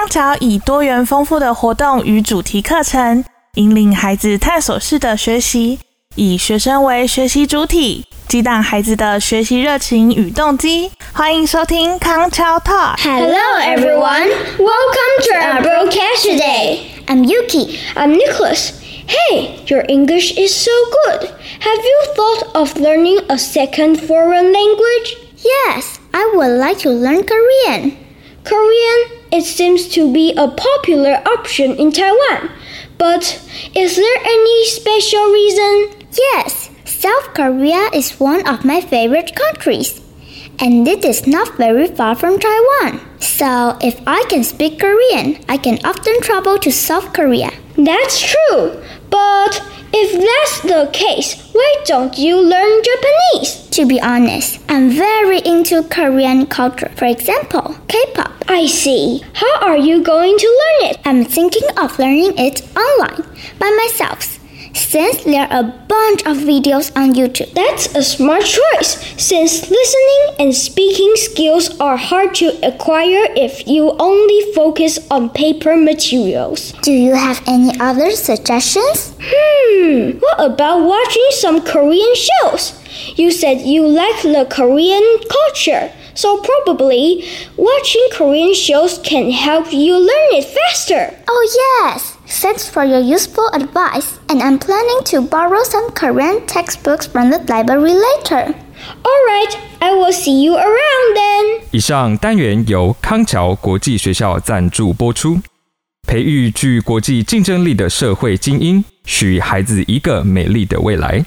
康桥以多元丰富的活动与主题课程，引领孩子探索式的学习，以学生为学习主体，激荡孩子的学习热情与动机。欢迎收听康桥 Talk。Hello, everyone. Welcome to our broadcast today. I'm Yuki. I'm Nicholas. Hey, your English is so good. Have you thought of learning a second foreign language? Yes, I would like to learn Korean. Korean, it seems to be a popular option in Taiwan. But is there any special reason? Yes, South Korea is one of my favorite countries. And it is not very far from Taiwan. So, if I can speak Korean, I can often travel to South Korea. That's true. If that's the case, why don't you learn Japanese? To be honest, I'm very into Korean culture. For example, K-pop. I see. How are you going to learn it? I'm thinking of learning it online by myself. Since there are a bunch of videos on YouTube. That's a smart choice, since listening and speaking skills are hard to acquire if you only focus on paper materials. Do you have any other suggestions? Hmm, what about watching some Korean shows? You said you like the Korean culture, so probably watching Korean shows can help you learn it faster. Oh, yes! Thanks for your useful advice, and I'm planning to borrow some Korean textbooks from the library later. Alright, I will see you around then. 以上单元由康桥国际学校赞助播出，培育具国际竞争力的社会精英，许孩子一个美丽的未来。